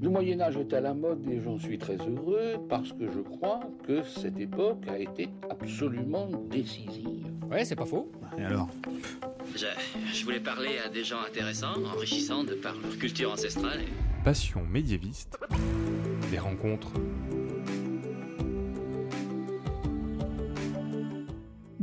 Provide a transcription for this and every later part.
Le Moyen Âge est à la mode et j'en suis très heureux parce que je crois que cette époque a été absolument décisive. Ouais, c'est pas faux. Et alors? Je, je voulais parler à des gens intéressants, enrichissants de par leur culture ancestrale. Passion médiéviste. Des rencontres.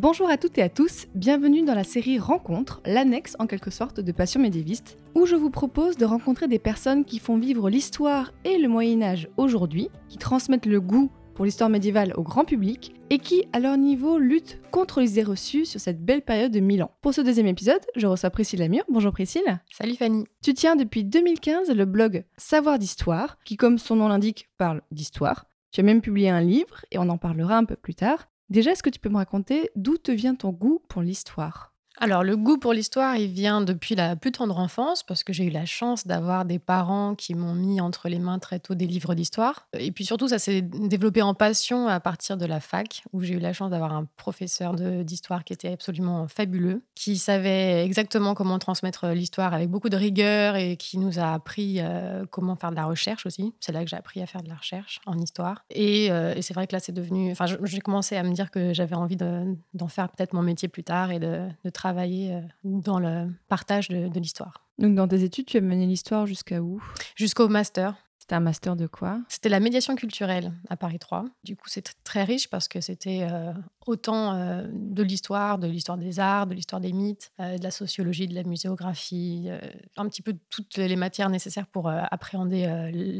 Bonjour à toutes et à tous, bienvenue dans la série Rencontres, l'annexe en quelque sorte de Passion médiéviste, où je vous propose de rencontrer des personnes qui font vivre l'histoire et le Moyen Âge aujourd'hui, qui transmettent le goût pour l'histoire médiévale au grand public et qui, à leur niveau, luttent contre les idées reçues sur cette belle période de 1000 ans. Pour ce deuxième épisode, je reçois Priscille Lamure. Bonjour Priscille. Salut Fanny. Tu tiens depuis 2015 le blog Savoir d'Histoire, qui, comme son nom l'indique, parle d'histoire. Tu as même publié un livre, et on en parlera un peu plus tard. Déjà, est-ce que tu peux me raconter d'où te vient ton goût pour l'histoire? Alors le goût pour l'histoire, il vient depuis la plus tendre enfance parce que j'ai eu la chance d'avoir des parents qui m'ont mis entre les mains très tôt des livres d'histoire. Et puis surtout, ça s'est développé en passion à partir de la fac où j'ai eu la chance d'avoir un professeur d'histoire qui était absolument fabuleux, qui savait exactement comment transmettre l'histoire avec beaucoup de rigueur et qui nous a appris euh, comment faire de la recherche aussi. C'est là que j'ai appris à faire de la recherche en histoire. Et, euh, c'est vrai que là, c'est devenu... Enfin, j'ai commencé à me dire que j'avais envie de- d'en faire peut-être mon métier plus tard et de, de travailler euh, dans le partage de, de l'histoire. Donc, dans tes études, tu as mené l'histoire jusqu'à où? Jusqu'au master. C'était un master de quoi? C'était la médiation culturelle à Paris 3. Du coup, c'est tr- très riche parce que c'était euh, autant euh, de l'histoire, de l'histoire des arts, de l'histoire des mythes, euh, de la sociologie, de la muséographie, un petit peu toutes les matières nécessaires pour appréhender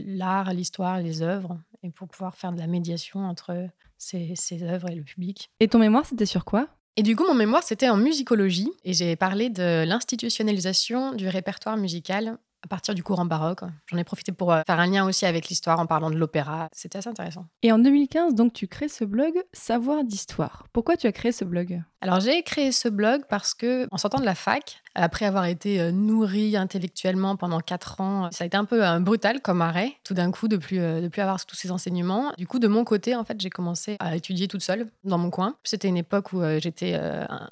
l'art, l'histoire, les œuvres et pour pouvoir faire de la médiation entre ces, ces œuvres et le public. Et ton mémoire, c'était sur quoi? Et du coup, mon mémoire, c'était en musicologie et j'ai parlé de l'institutionnalisation du répertoire musical à partir du courant baroque. J'en ai profité pour euh, faire un lien aussi avec l'histoire en parlant de l'opéra. C'était assez intéressant. Et en 2015, donc, tu crées ce blog Savoir d'Histoire. Pourquoi tu as créé ce blog? Alors j'ai créé ce blog parce que en sortant de la fac, après avoir été euh, nourrie intellectuellement pendant quatre ans, ça a été un peu euh, brutal comme arrêt. Tout d'un coup, de plus euh, de plus avoir tous ces enseignements. Du coup, de mon côté, en fait, j'ai commencé à étudier toute seule dans mon coin. C'était une époque où j'étais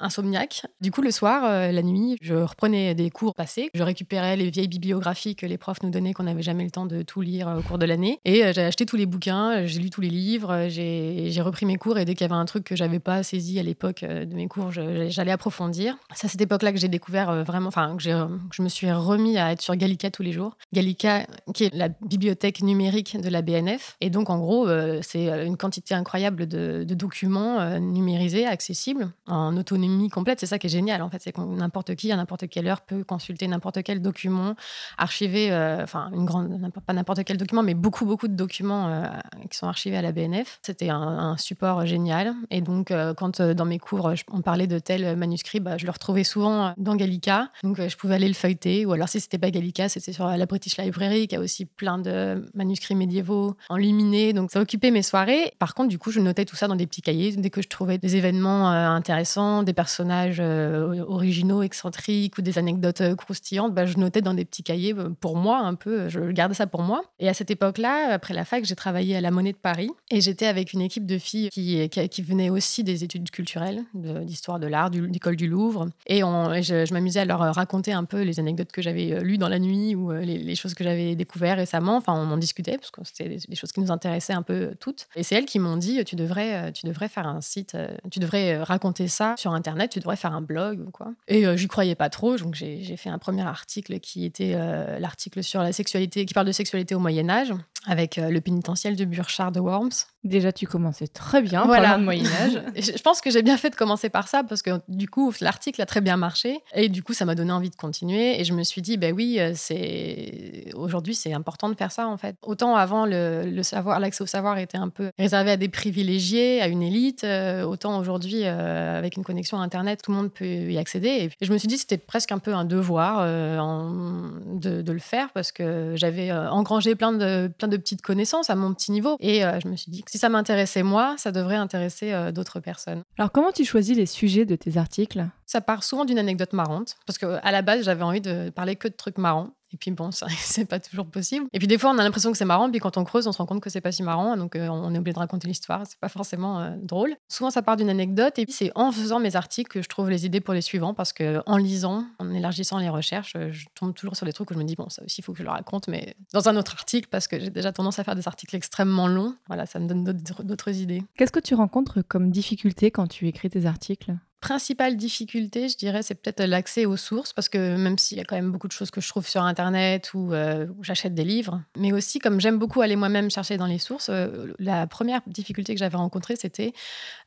insomniaque. Du coup, le soir, la nuit, je reprenais des cours passés. Je récupérais les vieilles bibliographies que les profs nous donnaient, qu'on n'avait jamais le temps de tout lire au cours de l'année. Et j'ai acheté tous les bouquins, j'ai lu tous les livres, j'ai repris mes cours et dès qu'il y avait un truc que j'avais pas saisi à l'époque de mes cours, je- j'allais approfondir. C'est à cette époque-là que j'ai découvert euh, vraiment, enfin, que, que je me suis remis à être sur Gallica tous les jours. Gallica, qui est la bibliothèque numérique de la BNF. Et donc, en gros, euh, c'est euh, une quantité incroyable de, documents numérisés, accessibles, en autonomie complète. C'est ça qui est génial, en fait. C'est que n'importe qui, à n'importe quelle heure, peut consulter n'importe quel document, archiver, enfin, une grande, pas n'importe quel document, mais beaucoup, beaucoup de documents qui sont archivés à la BNF. C'était un, support génial. Et donc, quand dans mes cours, je- on parlait de tel manuscrit, bah, je le retrouvais souvent dans Gallica. Donc, euh, je pouvais aller le feuilleter. Ou alors, si c'était pas Gallica, c'était sur la British Library, qui a aussi plein de manuscrits médiévaux enluminés. Donc, ça occupait mes soirées. Par contre, du coup, je notais tout ça dans des petits cahiers. Dès que je trouvais des événements euh, intéressants, des personnages euh, originaux, excentriques ou des anecdotes euh, croustillantes, bah, je notais dans des petits cahiers euh, pour moi un peu. Je gardais ça pour moi. Et à cette époque-là, après la fac, j'ai travaillé à la Monnaie de Paris et j'étais avec une équipe de filles qui, venaient aussi des études culturelles, d'histoire de l'art, du- d'école du Louvre. Et, on- je, m'amusais à leur raconter un peu les anecdotes que j'avais euh, lues dans la nuit ou euh, les, choses que j'avais découvertes récemment. Enfin, on en discutait parce que c'était des, choses qui nous intéressaient un peu toutes. Et c'est elles qui m'ont dit tu devrais, euh, tu devrais faire un site, euh, tu devrais euh, raconter ça sur Internet, tu devrais faire un blog ou quoi. Et euh, j'y croyais pas trop, donc j'ai fait un premier article qui était euh, l'article sur la sexualité, qui parle de sexualité au Moyen Âge, avec euh, le pénitentiel de Burchard de Worms. Déjà, tu commençais très bien Voilà. parlant de Moyen-Âge. Et Je pense que j'ai bien fait de commencer par ça parce que du coup, l'article a très bien marché et du coup, ça m'a donné envie de continuer. Et je me suis dit, ben oui, euh, c'est aujourd'hui, c'est important de faire ça en fait. Autant avant, le, le savoir, l'accès au savoir était un peu réservé à des privilégiés, à une élite. euh, autant aujourd'hui, euh, avec une connexion à Internet, tout le monde peut y accéder. Et je me suis dit, c'était presque un peu un devoir en- de, de le faire parce que j'avais engrangé plein de, plein de petites connaissances à mon petit niveau. Et euh, je me suis dit que si ça m'intéressait moi, ça devrait intéresser euh, d'autres personnes. Alors, comment tu choisis les sujets de tes articles? Ça part souvent d'une anecdote marrante, parce que à la base, j'avais envie de parler que de trucs marrants. Et puis bon, ça, c'est pas toujours possible. Et puis des fois, on a l'impression que c'est marrant, puis quand on creuse, on se rend compte que c'est pas si marrant, donc euh, on est obligé de raconter l'histoire. C'est pas forcément euh, drôle. Souvent, ça part d'une anecdote, et puis c'est en faisant mes articles que je trouve les idées pour les suivants, parce que en lisant, en élargissant les recherches, je tombe toujours sur des trucs où je me dis bon, ça aussi, il faut que je le raconte, mais dans un autre article, parce que j'ai déjà tendance à faire des articles extrêmement longs. Voilà, ça me donne d'autres idées. Qu'est-ce que tu rencontres comme difficulté quand tu écris tes articles? Principale difficulté, je dirais, c'est peut-être l'accès aux sources, parce que même s'il y a quand même beaucoup de choses que je trouve sur Internet ou euh, où j'achète des livres, mais aussi comme j'aime beaucoup aller moi-même chercher dans les sources, euh, la première difficulté que j'avais rencontrée, c'était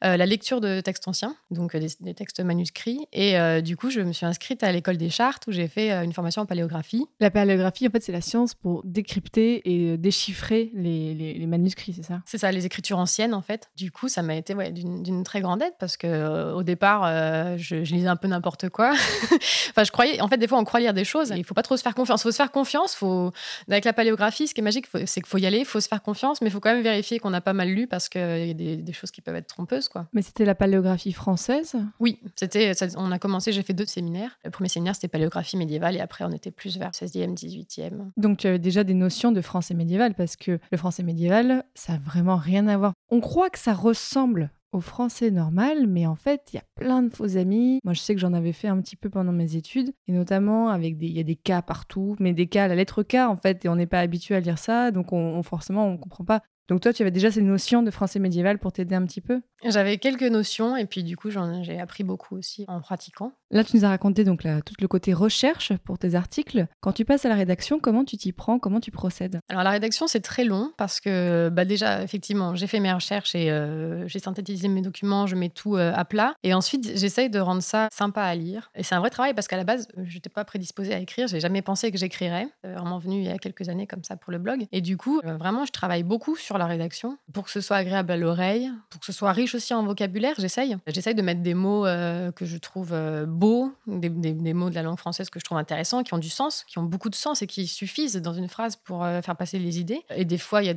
euh, la lecture de textes anciens, donc des, textes manuscrits. Et du coup, je me suis inscrite à l'école des chartes où j'ai fait une formation en paléographie. La paléographie, en fait, c'est la science pour décrypter et déchiffrer les, les, manuscrits, c'est ça? C'est ça, les écritures anciennes, en fait. Du coup, ça m'a été ouais, d'une très grande aide parce que au départ, euh, je, lisais un peu n'importe quoi. enfin, je croyais, en fait, des fois, on croit lire des choses. Il faut pas trop se faire confiance. Il faut se faire confiance. Faut, avec la paléographie, ce qui est magique, c'est qu'il faut y aller, il faut se faire confiance, mais il faut quand même vérifier qu'on n'a pas mal lu parce qu'il y a des, choses qui peuvent être trompeuses, quoi. Mais c'était la paléographie française? Oui, c'était. On a commencé. J'ai fait deux séminaires. Le premier séminaire, c'était paléographie médiévale, et après, on était plus vers 16e, 18e. Donc, tu avais déjà des notions de français médiéval parce que le français médiéval, ça a vraiment rien à voir. On croit que ça ressemble au français normal, mais en fait, il y a plein de faux amis. Moi, je sais que j'en avais fait un petit peu pendant mes études, et notamment avec des, il y a des cas partout, mais des cas, la lettre K en fait, et on n'est pas habitué à lire ça, donc on, forcément, on comprend pas. Donc toi, tu avais déjà ces notions de français médiéval pour t'aider un petit peu? J'avais quelques notions et puis du coup, j'ai appris beaucoup aussi en pratiquant. Là, tu nous as raconté donc tout le côté recherche pour tes articles. Quand tu passes à la rédaction, comment tu t'y prends? Comment tu procèdes? Alors la rédaction, c'est très long parce que bah, déjà, effectivement, j'ai fait mes recherches et euh, j'ai synthétisé mes documents, je mets tout euh, à plat. Et ensuite, j'essaye de rendre ça sympa à lire. Et c'est un vrai travail parce qu'à la base, je n'étais pas prédisposée à écrire. J'ai jamais pensé que j'écrirais. C'est vraiment venu il y a quelques années comme ça pour le blog. Et du coup, euh, vraiment, je travaille beaucoup sur la rédaction pour que ce soit agréable à l'oreille, pour que ce soit riche aussi en vocabulaire. J'essaye. J'essaye de mettre des mots euh, que je trouve euh, beaux, des, mots de la langue française que je trouve intéressants, qui ont du sens, qui ont beaucoup de sens et qui suffisent dans une phrase pour euh, faire passer les idées. Et des fois, il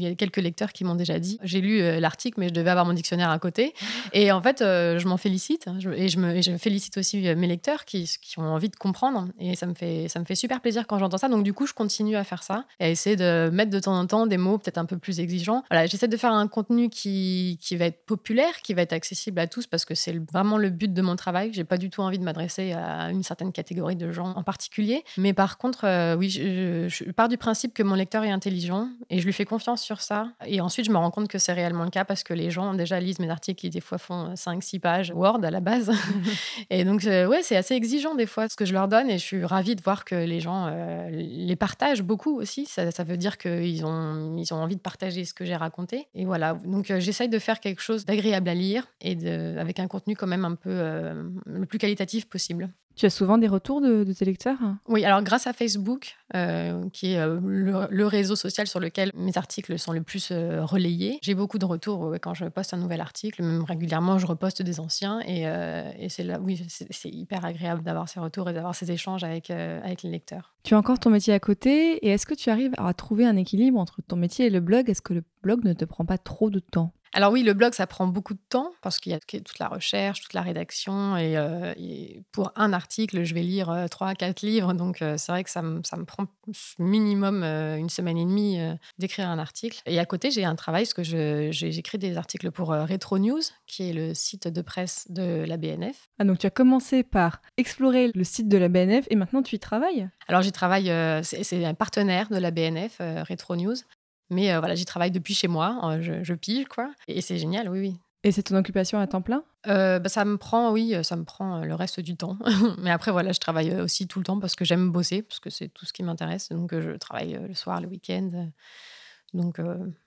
y, a quelques lecteurs qui m'ont déjà dit j'ai lu l'article, mais je devais avoir mon dictionnaire à côté. Et en fait, je m'en félicite. et, je me, félicite aussi mes lecteurs qui, qui, ont envie de comprendre. Et ça me, fait, ça me fait super plaisir quand j'entends ça. Donc, du coup, je continue à faire ça et à essayer de mettre de temps en temps des mots peut-être un peu plus exigeants voilà, j'essaie de faire un contenu qui, qui va être populaire, qui va être accessible à tous parce que c'est vraiment le but de mon travail. J'ai pas du tout envie de m'adresser à une certaine catégorie de gens en particulier. Mais par contre, euh, oui, je, pars du principe que mon lecteur est intelligent et je lui fais confiance sur ça. Et ensuite, je me rends compte que c'est réellement le cas parce que les gens déjà lisent mes articles qui des fois font 5-6 pages Word à la base. et donc, euh, ouais, c'est assez exigeant des fois ce que je leur donne et je suis ravie de voir que les gens euh, les partagent beaucoup aussi. Ça, ça veut dire qu'ils ont, ils ont envie de partager ce que j'ai raconté. Et voilà, donc euh, j'essaye de faire quelque chose d'agréable à lire et de, avec un contenu quand même un peu euh, le plus qualitatif possible. Tu as souvent des retours de, tes lecteurs? Oui, alors grâce à Facebook, euh, qui est le, réseau social sur lequel mes articles sont le plus relayés, j'ai beaucoup de retours quand je poste un nouvel article. Même régulièrement, je reposte des anciens. Et, et c'est là, oui, c'est hyper agréable d'avoir ces retours et d'avoir ces échanges avec, avec les lecteurs. Tu as encore ton métier à côté. Et est-ce que tu arrives à trouver un équilibre entre ton métier et le blog? Est-ce que le blog ne te prend pas trop de temps? Alors oui, le blog, ça prend beaucoup de temps parce qu'il y a toute la recherche, toute la rédaction. Et, euh, pour un article, je vais lire euh, trois, quatre livres. Donc euh, c'est vrai que ça me, ça me prend minimum une semaine et demie d'écrire un article. Et à côté, j'ai un travail parce que j'écris des articles pour Retro News, qui est le site de presse de la BNF. Ah, donc tu as commencé par explorer le site de la BNF et maintenant tu y travailles? Alors j'y travaille, c'est un partenaire de la BNF, Retro News. Mais euh, voilà, j'y travaille depuis chez moi, euh, je, je pige, quoi. Et c'est génial, oui, oui. Et c'est ton occupation à temps plein? Euh, bah, Ça me prend, oui, ça me prend le reste du temps. Mais après, voilà, je travaille aussi tout le temps parce que j'aime bosser, parce que c'est tout ce qui m'intéresse. Donc, je travaille le soir, le week-end. Donc,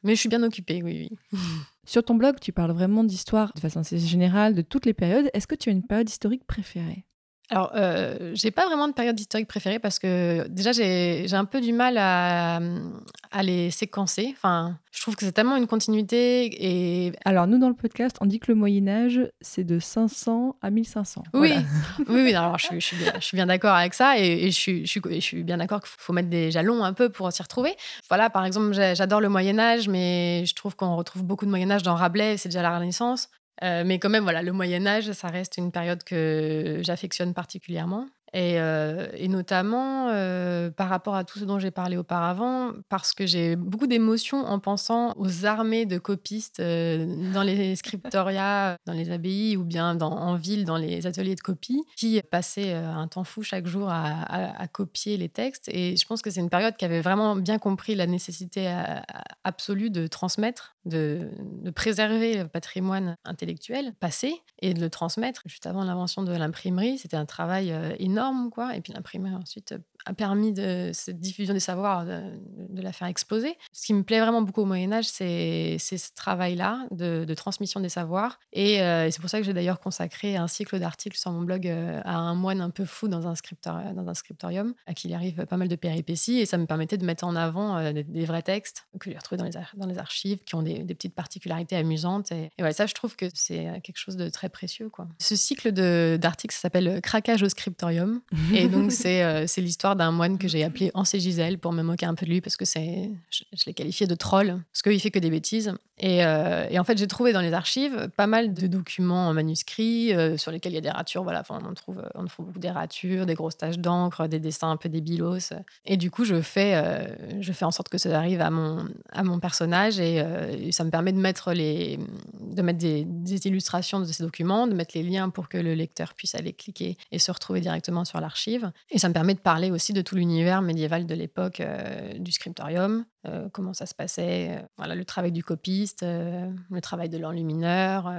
mais je suis bien occupée, oui, oui. Sur ton blog, tu parles vraiment d'histoire de façon assez générale, de toutes les périodes. Est-ce que tu as une période historique préférée? Alors, euh, j'ai pas vraiment de période historique préférée parce que déjà, j'ai un peu du mal à, à, les séquencer. Enfin, je trouve que c'est tellement une continuité. Et... Alors, nous, dans le podcast, on dit que le Moyen-Âge, c'est de 500 à 1500. Oui, oui, oui, alors je, je, suis bien, d'accord avec ça et, je, suis, je, suis, je suis bien d'accord qu'il faut mettre des jalons un peu pour s'y retrouver. Voilà, par exemple, j'adore le Moyen-Âge, mais je trouve qu'on retrouve beaucoup de Moyen-Âge dans Rabelais, c'est déjà la Renaissance. Euh, mais quand même, voilà, le Moyen Âge, ça reste une période que j'affectionne particulièrement. Et, et notamment par rapport à tout ce dont j'ai parlé auparavant, parce que j'ai beaucoup d'émotions en pensant aux armées de copistes dans les scriptoria, dans les abbayes ou bien en ville, dans les ateliers de copie, qui passaient un temps fou chaque jour à, copier les textes. Et je pense que c'est une période qui avait vraiment bien compris la nécessité absolue de transmettre, de, de préserver le patrimoine intellectuel passé et de le transmettre. Juste avant l'invention de l'imprimerie, c'était un travail énorme, quoi. Et puis l'imprimerie ensuite a permis de cette diffusion des savoirs de, la faire exploser. Ce qui me plaît vraiment beaucoup au Moyen Âge, c'est ce travail-là de, transmission des savoirs. Et, c'est pour ça que j'ai d'ailleurs consacré un cycle d'articles sur mon blog à un moine un peu fou dans un, dans un scriptorium, à qui il arrive pas mal de péripéties. Et ça me permettait de mettre en avant des, vrais textes que j'ai retrouvés dans les, dans les archives, qui ont des, petites particularités amusantes. Et, et ça, je trouve que c'est quelque chose de très précieux. Quoi. Ce cycle d'articles s'appelle Craquage au scriptorium. et donc, c'est l'histoire d'un moine que j'ai appelé Ancé Gisèle pour me moquer un peu de lui parce que c'est, je, l'ai qualifié de troll parce qu'il fait que des bêtises. Et, euh, en fait, j'ai trouvé dans les archives pas mal de documents en manuscrit euh, sur lesquels il y a des ratures. Voilà, on trouve, on trouve beaucoup des ratures, des grosses taches d'encre, des dessins un peu débilos. Et du coup, je fais, euh, je fais en sorte que ça arrive à mon, à mon personnage et, ça me permet de mettre, les, de mettre des, des illustrations de ces documents, de mettre les liens pour que le lecteur puisse aller cliquer et se retrouver directement sur l'archive. Et ça me permet de parler aussi de tout l'univers médiéval de l'époque euh, du scriptorium, euh, comment ça se passait, euh, voilà, le travail du copiste, le travail de l'enlumineur,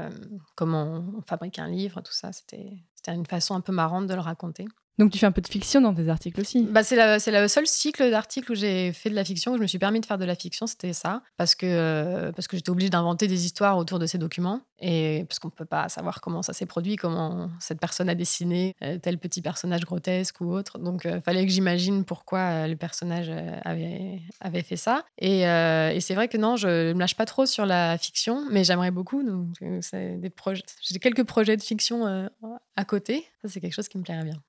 comment on fabrique un livre, tout ça. C'était une façon un peu marrante de le raconter. Donc tu fais un peu de fiction dans tes articles aussi bah, C'est le seul cycle d'articles où j'ai fait de la fiction, où je me suis permis de faire de la fiction, c'était ça, parce que, parce que j'étais obligée d'inventer des histoires autour de ces documents, et parce qu'on ne peut pas savoir comment ça s'est produit, comment cette personne a dessiné euh, tel petit personnage grotesque ou autre. Donc il euh, fallait que j'imagine pourquoi le personnage avait, fait ça. Et, c'est vrai que non, je ne me lâche pas trop sur la fiction, mais j'aimerais beaucoup. J'ai quelques projets de fiction à côté. Ça, c'est quelque chose qui me plairait bien.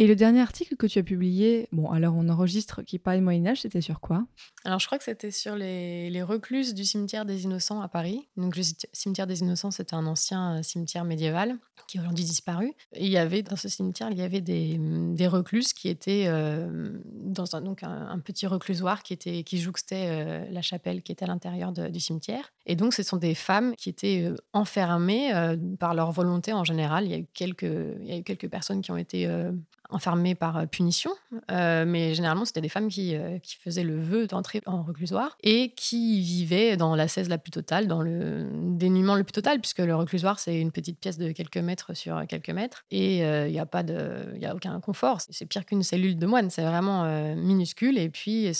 Et le dernier article que tu as publié, bon, alors on enregistre qui parle Moyen-Âge, c'était sur quoi? Alors je crois que c'était sur les, recluses du cimetière des Innocents à Paris. Donc le cimetière des Innocents, c'était un ancien euh, cimetière médiéval qui a aujourd'hui disparu. Il y avait, dans ce cimetière, il y avait des, recluses qui étaient euh, dans un, donc un, petit reclusoire qui, était, qui jouxtait euh, la chapelle qui était à l'intérieur du cimetière. Et donc ce sont des femmes qui étaient enfermées par leur volonté en général. Il y a eu quelques, il y a eu quelques personnes qui ont été enfermées par euh, punition, euh, mais généralement c'était des femmes qui, euh, qui, faisaient le vœu d'entrer en reclusoire et qui vivaient dans la cesse la plus totale, dans le dénuement le plus total, puisque le reclusoire c'est une petite pièce de quelques mètres sur quelques mètres et il n'y a pas de, il a aucun confort. C'est pire qu'une cellule de moine, c'est vraiment minuscule. Et puis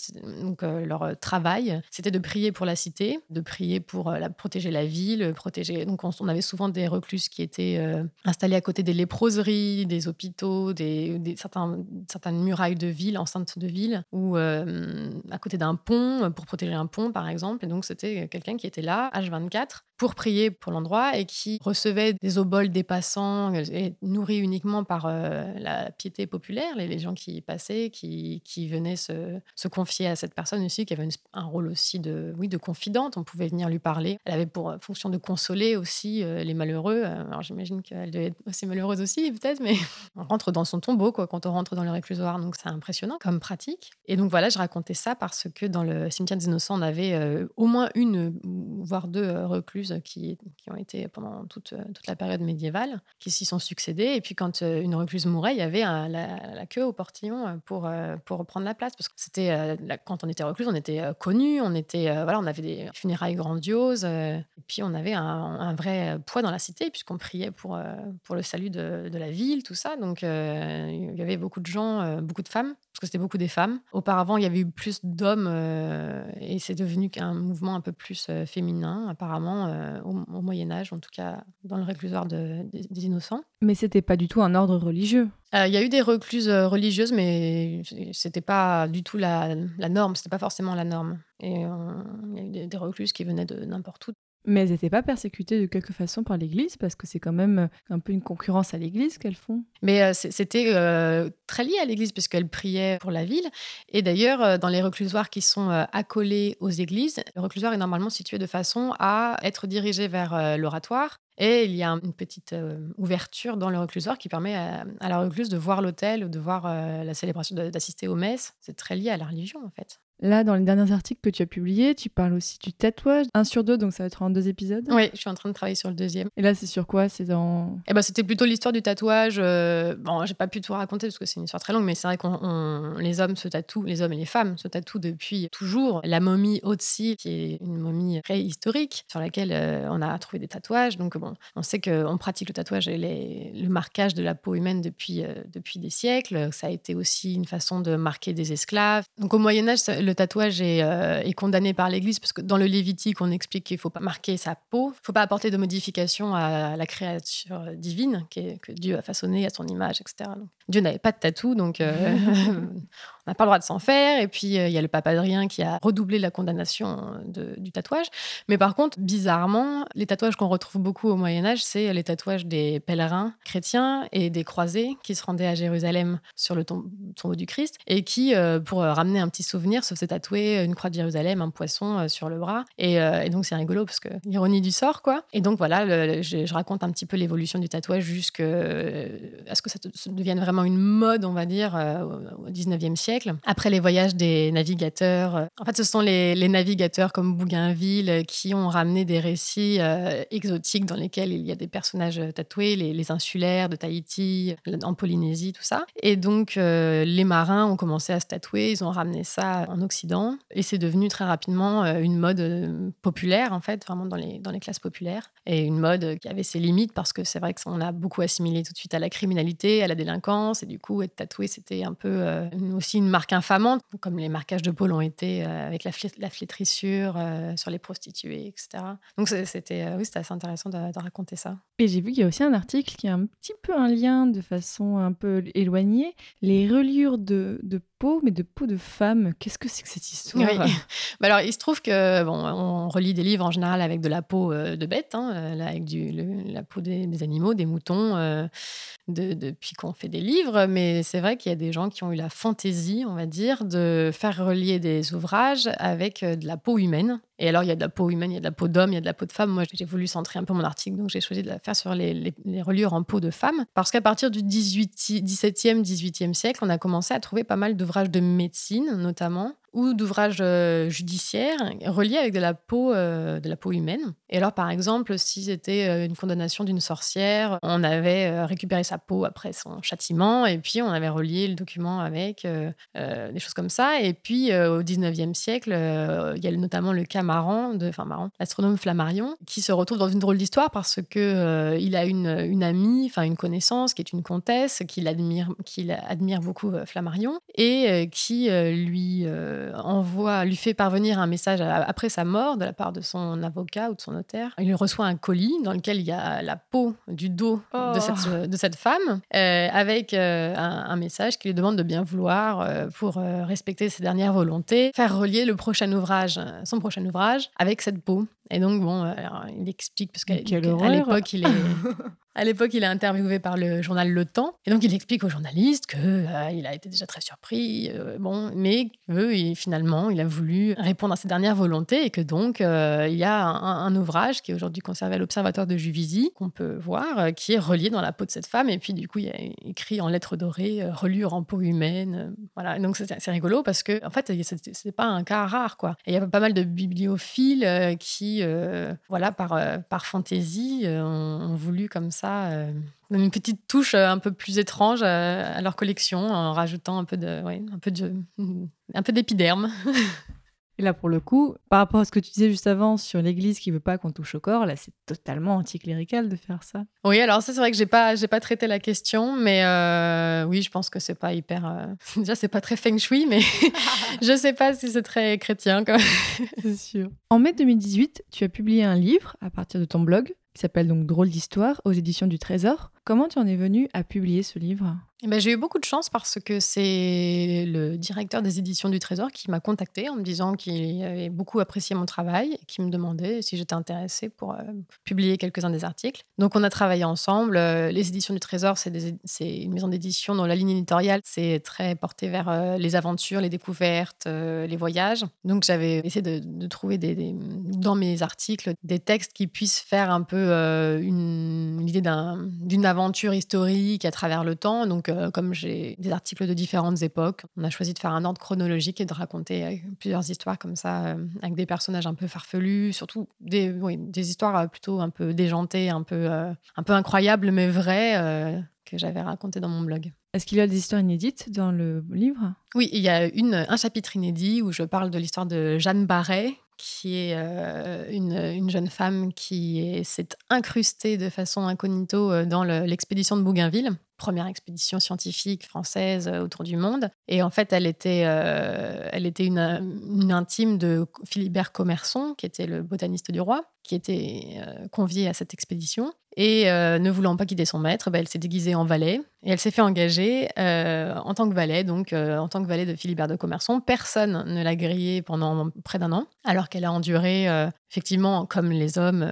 donc leur travail, c'était de prier pour la cité, de prier pour la, protéger la ville, protéger. Donc on, on avait souvent des recluses qui étaient installés à côté des léproseries, des hôpitaux, des des, certains, certaines murailles de ville, enceintes de ville, ou euh, à côté d'un pont, pour protéger un pont, par exemple. Et donc, c'était quelqu'un qui était là, H24, pour prier pour l'endroit et qui recevait des oboles des passants, et nourri uniquement par euh, la piété populaire, les, gens qui passaient, qui, qui venaient se, se, confier à cette personne aussi, qui avait un rôle aussi de, oui, de confidente. On pouvait venir lui parler. Elle avait pour fonction de consoler aussi euh, les malheureux. Alors, j'imagine qu'elle devait être aussi malheureuse aussi, peut-être, mais on rentre dans son tombeau quand on rentre dans le réclusoire. Donc, c'est impressionnant comme pratique. Et donc, voilà, je racontais ça parce que dans le cimetière des Innocents, on avait euh, au moins une, voire deux recluses qui, qui ont été pendant toute, toute, la période médiévale, qui s'y sont succédés. Et puis quand euh, une recluse mourait, il y avait la, queue au portillon euh, pour, euh, pour reprendre la place. Parce que c'était quand on était recluse, on était connu, on était voilà, on avait des funérailles grandioses, et puis on avait un, vrai poids dans la cité puisqu'on priait pour, pour le salut de, la ville, tout ça. Donc il y avait beaucoup de gens, beaucoup de femmes parce que c'était beaucoup des femmes. Auparavant, il y avait eu plus d'hommes euh, et c'est devenu un mouvement un peu plus euh, féminin, apparemment, euh, au, Moyen Âge, en tout cas dans le réclusoire des, innocents. Mais c'était pas du tout un ordre religieux. Il y a eu des recluses religieuses, mais c'était pas du tout la, la norme, c'était pas forcément la norme. Et il y a eu des, des recluses qui venaient de n'importe où. Mais elles n'étaient pas persécutées de quelque façon par l'Église, parce que c'est quand même euh, un peu une concurrence à l'Église qu'elles font. Mais euh, c'était euh, très lié à l'Église, puisqu'elles priaient pour la ville. Et d'ailleurs, dans les reclusoires qui sont accolés aux églises, le reclusoire est normalement situé de façon à être dirigé vers l'oratoire Et il y a une petite ouverture dans le reclusoire qui permet à, la recluse de voir l'autel ou de voir la célébration, d'assister aux messes. C'est très lié à la religion, en fait. Là, dans les derniers articles que tu as publiés, tu parles aussi du tatouage. Un sur deux, donc ça va être en deux épisodes. Oui, je suis en train de travailler sur le deuxième. Et là, c'est sur quoi? C'est dans. Eh ben, c'était plutôt l'histoire du tatouage. Euh... Bon, j'ai pas pu tout raconter parce que c'est une histoire très longue, mais c'est vrai qu'on les hommes se tatouent, les hommes et les femmes se tatouent depuis toujours. La momie Otzi, qui est une momie préhistorique sur laquelle euh, on a trouvé des tatouages. Donc bon, on sait qu'on pratique le tatouage et les... le marquage de la peau humaine depuis euh, depuis des siècles. Ça a été aussi une façon de marquer des esclaves. Donc au Moyen Âge, le tatouage euh, est, condamné par l'Église parce que dans le Lévitique, on explique qu'il ne faut pas marquer sa peau, il ne faut pas apporter de modification à la créature divine que Dieu a façonnée à son image, etc. Dieu n'avait pas de tatou, donc euh, n'a pas le droit de s'en faire. Et puis, euh, il y a le pape Adrien qui a redoublé la condamnation du tatouage. Mais par contre, bizarrement, les tatouages qu'on retrouve beaucoup au Moyen Âge, c'est les tatouages des pèlerins chrétiens et des croisés qui se rendaient à Jérusalem sur le tombeau du Christ et qui, pour ramener un petit souvenir, se faisaient tatouer une croix de Jérusalem, un poisson sur le bras. Et, donc, c'est rigolo parce que l'ironie du sort, quoi. Et donc, voilà, je, raconte un petit peu l'évolution du tatouage jusqu'à ce que ça devienne vraiment une mode, on va dire, euh, au 19e siècle. Après les voyages des navigateurs, euh, en fait, ce sont les, navigateurs comme Bougainville qui ont ramené des récits euh, exotiques dans lesquels il y a des personnages tatoués, les, insulaires de Tahiti, en Polynésie, tout ça. Et donc, les marins ont commencé à se tatouer, ils ont ramené ça en Occident et c'est devenu très rapidement une mode populaire, en fait, vraiment dans les, classes populaires. Et une mode qui avait ses limites parce que c'est vrai qu'on a beaucoup assimilé tout de suite à la criminalité, à la délinquance et du coup, être tatoué, c'était un peu euh, aussi une marque infamante, comme les marquages de peau l'ont été euh, avec la, la flétrissure euh, sur les prostituées, etc. Donc c'était oui, assez intéressant de, raconter ça. Et j'ai vu qu'il y a aussi un article qui a un petit peu un lien de façon un peu éloignée, les reliures de, de peau, mais de peau de femme. Qu'est-ce que c'est que cette histoire? Bah Alors, il se trouve que bon, on relit des livres en général avec de la peau de bête, hein, avec du, la peau des, animaux, des moutons, de, depuis qu'on fait des livres, mais c'est vrai qu'il y a des gens qui ont eu la fantaisie, on va dire, de faire relier des ouvrages avec euh, de la peau humaine. Et alors, il y a de la peau humaine, il y a de la peau d'homme, il y a de la peau de femme. Moi, j'ai voulu centrer un peu mon article, donc j'ai choisi de la faire sur les, reliures en peau de femme. Parce qu'à partir du 18, 17e, 18e siècle, on a commencé à trouver pas mal d'ouvrages de médecine, notamment, ou d'ouvrages euh, judiciaires reliés avec de la peau, euh, de la peau humaine. Et alors, par exemple, si c'était euh, une condamnation d'une sorcière, on avait récupéré sa peau après son châtiment, et puis on avait relié le document avec des choses comme ça. Et puis, au 19e siècle, il y a notamment le cas marrant enfin marrant, l'astronome Flammarion, qui se retrouve dans une drôle d'histoire parce que il a une, une amie, enfin une connaissance, qui est une comtesse, qui admire, qui admire beaucoup Flammarion, et qui lui euh, envoie, lui fait parvenir un message après sa mort de la part de son avocat ou de son notaire. Il reçoit un colis dans lequel il y a la peau du dos de, oh. cette, de, cette, femme euh, avec euh, un, message qui lui demande de bien vouloir pour respecter ses dernières volontés, faire relier le prochain ouvrage, son prochain ouvrage avec cette peau. Et donc, bon, il explique, parce qu'à l'époque, il est. À l'époque, il est interviewé par le journal Le Temps. Et donc, il explique aux journalistes qu'il euh, il a été déjà très surpris, euh, bon, mais que finalement, il a voulu répondre à ses dernières volontés et que donc, euh, il y a un, ouvrage qui est aujourd'hui conservé à l'Observatoire de Juvisy, qu'on peut voir, qui est relié dans la peau de cette femme. Et puis, du coup, il y a écrit en lettres dorées, reliure en peau humaine. voilà. donc, c'est rigolo parce que, en fait, c'est pas un cas rare, quoi. Et il y a pas mal de bibliophiles qui, voilà, par, par fantaisie, ont voulu comme ça euh, une petite touche euh, un peu plus étrange à, leur collection en rajoutant un peu d'épiderme. Et là, pour le coup, par rapport à ce que tu disais juste avant sur l'Église qui veut pas qu'on touche au corps, là, c'est totalement anticlérical de faire ça. Oui, alors ça, c'est vrai que j'ai pas, j'ai pas traité la question, mais euh, oui, je pense que c'est pas hyper. Déjà, c'est pas très feng shui, mais je sais pas si c'est très chrétien, quand c'est sûr. En mai 2018, tu as publié un livre à partir de ton blog qui s'appelle donc Drôle d'histoire aux éditions du Trésor. Comment tu en es venu à publier ce livre? Eh ben, j'ai eu beaucoup de chance parce que c'est le directeur des éditions du Trésor qui m'a contacté en me disant qu'il avait beaucoup apprécié mon travail et qui me demandait si j'étais intéressée pour euh, publier quelques-uns des articles. Donc on a travaillé ensemble. Euh, les éditions du Trésor, c'est, une maison d'édition dont la ligne éditoriale c'est très portée vers euh, les aventures, les découvertes, les voyages. Donc j'avais essayé de, trouver dans mes articles des textes qui puissent faire un peu une, une, idée d'une aventure historique à travers le temps. Donc euh, comme j'ai des articles de différentes époques, on a choisi de faire un ordre chronologique et de raconter euh, plusieurs histoires comme ça, euh, avec des personnages un peu farfelus, surtout des, des histoires plutôt un peu déjantées, un peu, un peu incroyables, mais vraies, que j'avais racontées dans mon blog. Est-ce qu'il y a des histoires inédites dans le livre? Oui, il y a une, un chapitre inédit où je parle de l'histoire de Jeanne Barret, qui est une, une, jeune femme qui s'est incrustée de façon incognito dans l'expédition de Bougainville première expédition scientifique française euh, autour du monde. Et en fait, elle était, euh, elle était une, intime de Philibert Commerson, qui était le botaniste du roi, qui était euh, convié à cette expédition. Et ne voulant pas quitter son maître, bah, elle s'est déguisée en valet et elle s'est fait engager en tant que valet, donc en tant que valet de Philibert de Commerson. Personne ne l'a grillée pendant près d'un an, alors qu'elle a enduré effectivement, comme les hommes,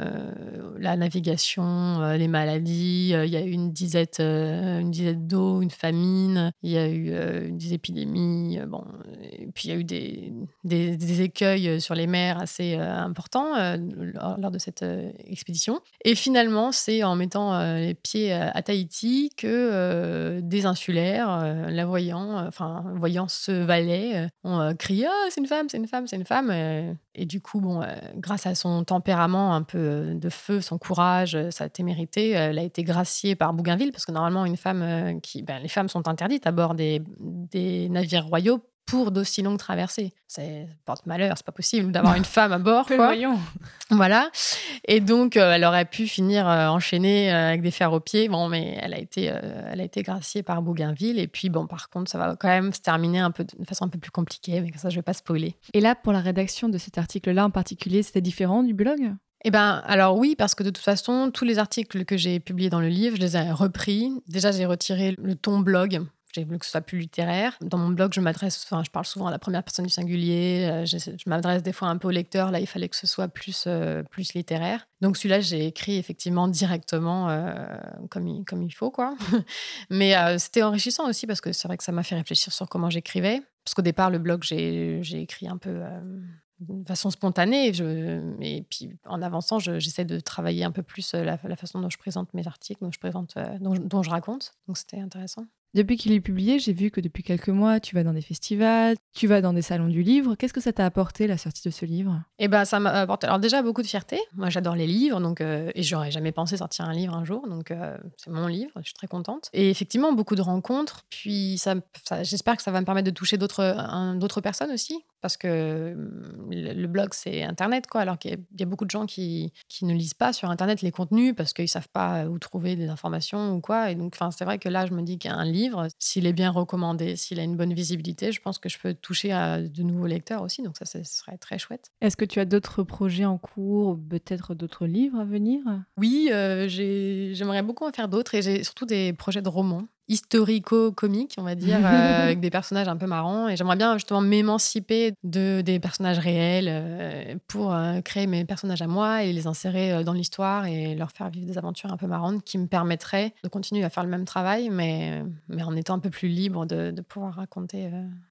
la navigation, les maladies. Il y a eu une disette une disette d'eau, une famine, il y a eu euh, des épidémies, euh, bon, et puis il y a eu des, des, écueils sur les mers assez euh, importants lors, de cette expédition. Et finalement, c'est en mettant les pieds à Tahiti que des insulaires, la voyant, enfin, voyant ce valet, ont crié oh, c'est une femme, c'est une femme, c'est une femme. Et du coup, bon, grâce à son tempérament un peu de feu, son courage, ça a été mérité. Elle a été graciée par Bougainville, parce que normalement, une femme euh, qui, ben, les femmes sont interdites à bord des navires royaux pour d'aussi longues traversées. C'est porte malheur, c'est pas possible d'avoir une femme à bord. Quoi. Voilà. Et donc, euh, elle aurait pu finir euh, enchaînée avec des fers aux pieds. Bon, mais elle a été, elle a été graciée par Bougainville. Et puis, bon, par contre, ça va quand même se terminer un peu de façon un peu plus compliquée, mais ça, je vais pas spoiler. Et là, pour la rédaction de cet article-là en particulier, c'était différent du blog? Eh ben, alors oui, parce que de toute façon, tous les articles que j'ai publiés dans le livre, je les ai repris. Déjà, j'ai retiré le ton blog. J'ai voulu que ce soit plus littéraire. Dans mon blog, je m'adresse, enfin, je parle souvent à la première personne du singulier. Euh, je, m'adresse des fois un peu au lecteur. Là, il fallait que ce soit plus, euh, plus littéraire. Donc celui-là, j'ai écrit effectivement directement euh, comme, il, faut, quoi. Mais c'était enrichissant aussi parce que c'est vrai que ça m'a fait réfléchir sur comment j'écrivais. Parce qu'au départ, le blog, j'ai écrit un peu de façon spontanée. Et puis en avançant, j'essaie de travailler un peu plus la, façon dont je présente mes articles, dont je, présente, dont je raconte. Donc c'était intéressant. Depuis qu'il est publié, j'ai vu que depuis quelques mois, tu vas dans des festivals, tu vas dans des salons du livre. Qu'est-ce que ça t'a apporté la sortie de ce livre? Eh ben, ça m'a apporté. Alors déjà beaucoup de fierté. Moi, j'adore les livres, donc euh, et j'aurais jamais pensé sortir un livre un jour, donc euh, c'est mon livre. Je suis très contente. Et effectivement, beaucoup de rencontres. Puis ça, j'espère que ça va me permettre de toucher d'autres personnes aussi, parce que hum, le blog c'est Internet, quoi. Alors qu'il y, a beaucoup de gens qui, qui ne lisent pas sur Internet les contenus parce qu'ils savent pas où trouver des informations ou quoi. Et donc, c'est vrai que là, je me dis qu'un livre s'il est bien recommandé, s'il a une bonne visibilité, je pense que je peux toucher à de nouveaux lecteurs aussi. Donc ça, ce serait très chouette. Est-ce que tu as d'autres projets en cours, peut-être d'autres livres à venir? Oui, euh, j'aimerais beaucoup en faire d'autres et j'ai surtout des projets de romans historico-comique, on va dire, euh, avec des personnages un peu marrants. Et j'aimerais bien justement m'émanciper de, des personnages réels euh, pour euh, créer mes personnages à moi et les insérer dans l'histoire et leur faire vivre des aventures un peu marrantes qui me permettraient de continuer à faire le même travail, mais, mais en étant un peu plus libre de, de pouvoir raconter,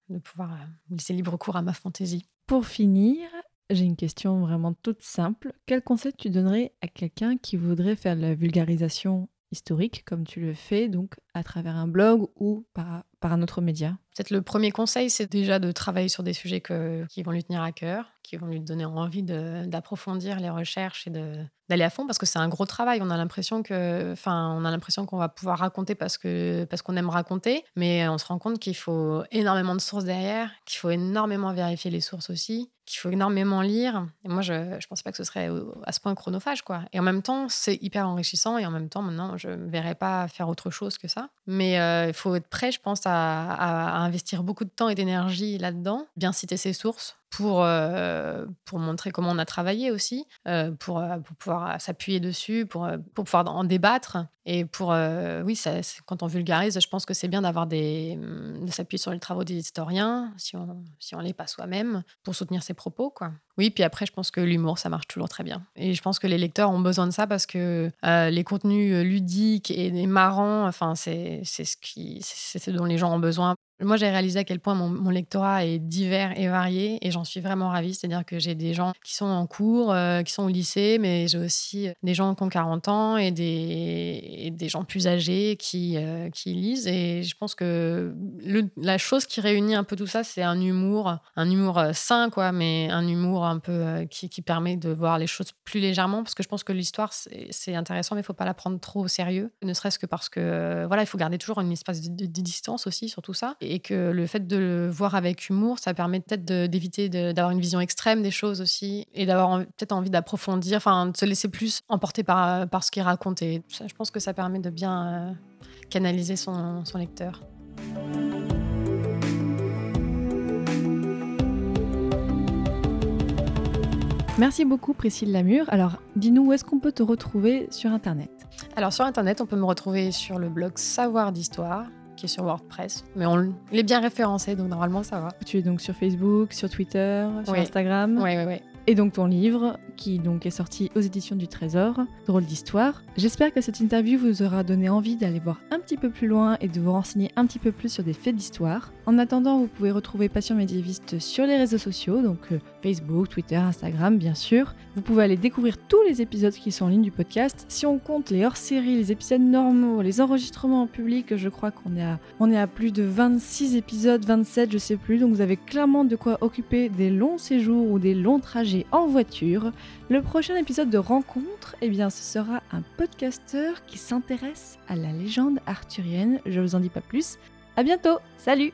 de pouvoir laisser libre cours à ma fantaisie. Pour finir, j'ai une question vraiment toute simple. Quel conseil tu donnerais à quelqu'un qui voudrait faire de la vulgarisation historique comme tu le fais, donc à travers un blog ou par, par un autre média Peut-être le premier conseil, c'est déjà de travailler sur des sujets que, qui vont lui tenir à cœur, qui vont lui donner envie d'approfondir les recherches et d'aller à fond parce que c'est un gros travail. On a l'impression on a l'impression qu'on va pouvoir raconter parce que parce qu'on aime raconter, mais on se rend compte qu'il faut énormément de sources derrière, qu'il faut énormément vérifier les sources aussi, qu'il faut énormément lire. Et moi, je ne pensais pas que ce serait à ce point chronophage, quoi. Et en même temps, c'est hyper enrichissant. Et en même temps, maintenant, je ne verrais pas faire autre chose que ça. Mais euh, il faut être prêt, je pense, à, investir beaucoup de temps et d'énergie là-dedans, bien citer ses sources pour, euh, pour montrer comment on a travaillé aussi, euh, pour, euh, pour pouvoir s'appuyer dessus, pour, pour pouvoir en débattre. Et pour, oui, quand on vulgarise, je pense que c'est bien d'avoir des, de s'appuyer sur les travaux des historiens, si on si on l'est pas soi-même, pour soutenir ses propos, quoi. Oui, puis après, je pense que l'humour, ça marche toujours très bien. Et je pense que les lecteurs ont besoin de ça parce que les contenus ludiques et, marrants, enfin, c'est ce qui, ce dont les gens ont besoin moi, j'ai réalisé à quel point mon, lectorat est divers et varié et j'en suis vraiment ravie. C'est-à-dire que j'ai des gens qui sont en cours, euh, qui sont au lycée, mais j'ai aussi des gens qui ont 40 ans et des, des gens plus âgés qui, euh, qui lisent. Et je pense que la chose qui réunit un peu tout ça, c'est un humour, un humour euh, sain, quoi, mais un humour un peu qui, qui, permet de voir les choses plus légèrement. Parce que je pense que l'histoire, c'est intéressant, mais il ne faut pas la prendre trop au sérieux. Ne serait-ce que parce que, voilà, il faut garder toujours une espèce de, distance aussi sur tout ça et que le fait de le voir avec humour, ça permet peut-être d'éviter d'avoir une vision extrême des choses aussi et d'avoir peut-être envie d'approfondir, enfin de se laisser plus emporter par, par ce qui est raconté. je pense que ça permet de bien euh, canaliser son, son lecteur. Merci beaucoup Priscille Lamure. Alors, dis-nous où est-ce qu'on peut te retrouver sur Internet? Alors sur Internet, on peut me retrouver sur le blog Savoir d'Histoire, qui est sur WordPress. Mais on, il est bien référencé, donc normalement ça va. Tu es donc sur Facebook, sur Twitter, sur Instagram? Oui, oui, oui. Et donc ton livre, qui donc est sorti aux éditions du Trésor, Drôle d'histoire. J'espère que cette interview vous aura donné envie d'aller voir un petit peu plus loin et de vous renseigner un petit peu plus sur des faits d'histoire. En attendant, vous pouvez retrouver Passion médiéviste sur les réseaux sociaux, donc euh, Facebook, Twitter, Instagram bien sûr. Vous pouvez aller découvrir tous les épisodes qui sont en ligne du podcast. Si on compte les hors-séries, les épisodes normaux, les enregistrements en public, je crois qu'on est à, plus de 26 épisodes, 27 je sais plus, donc vous avez clairement de quoi occuper des longs séjours ou des longs trajets en voiture. Le prochain épisode de Rencontre, eh bien ce sera un podcasteur qui s'intéresse à la légende arthurienne. Je vous en dis pas plus. À bientôt. Salut.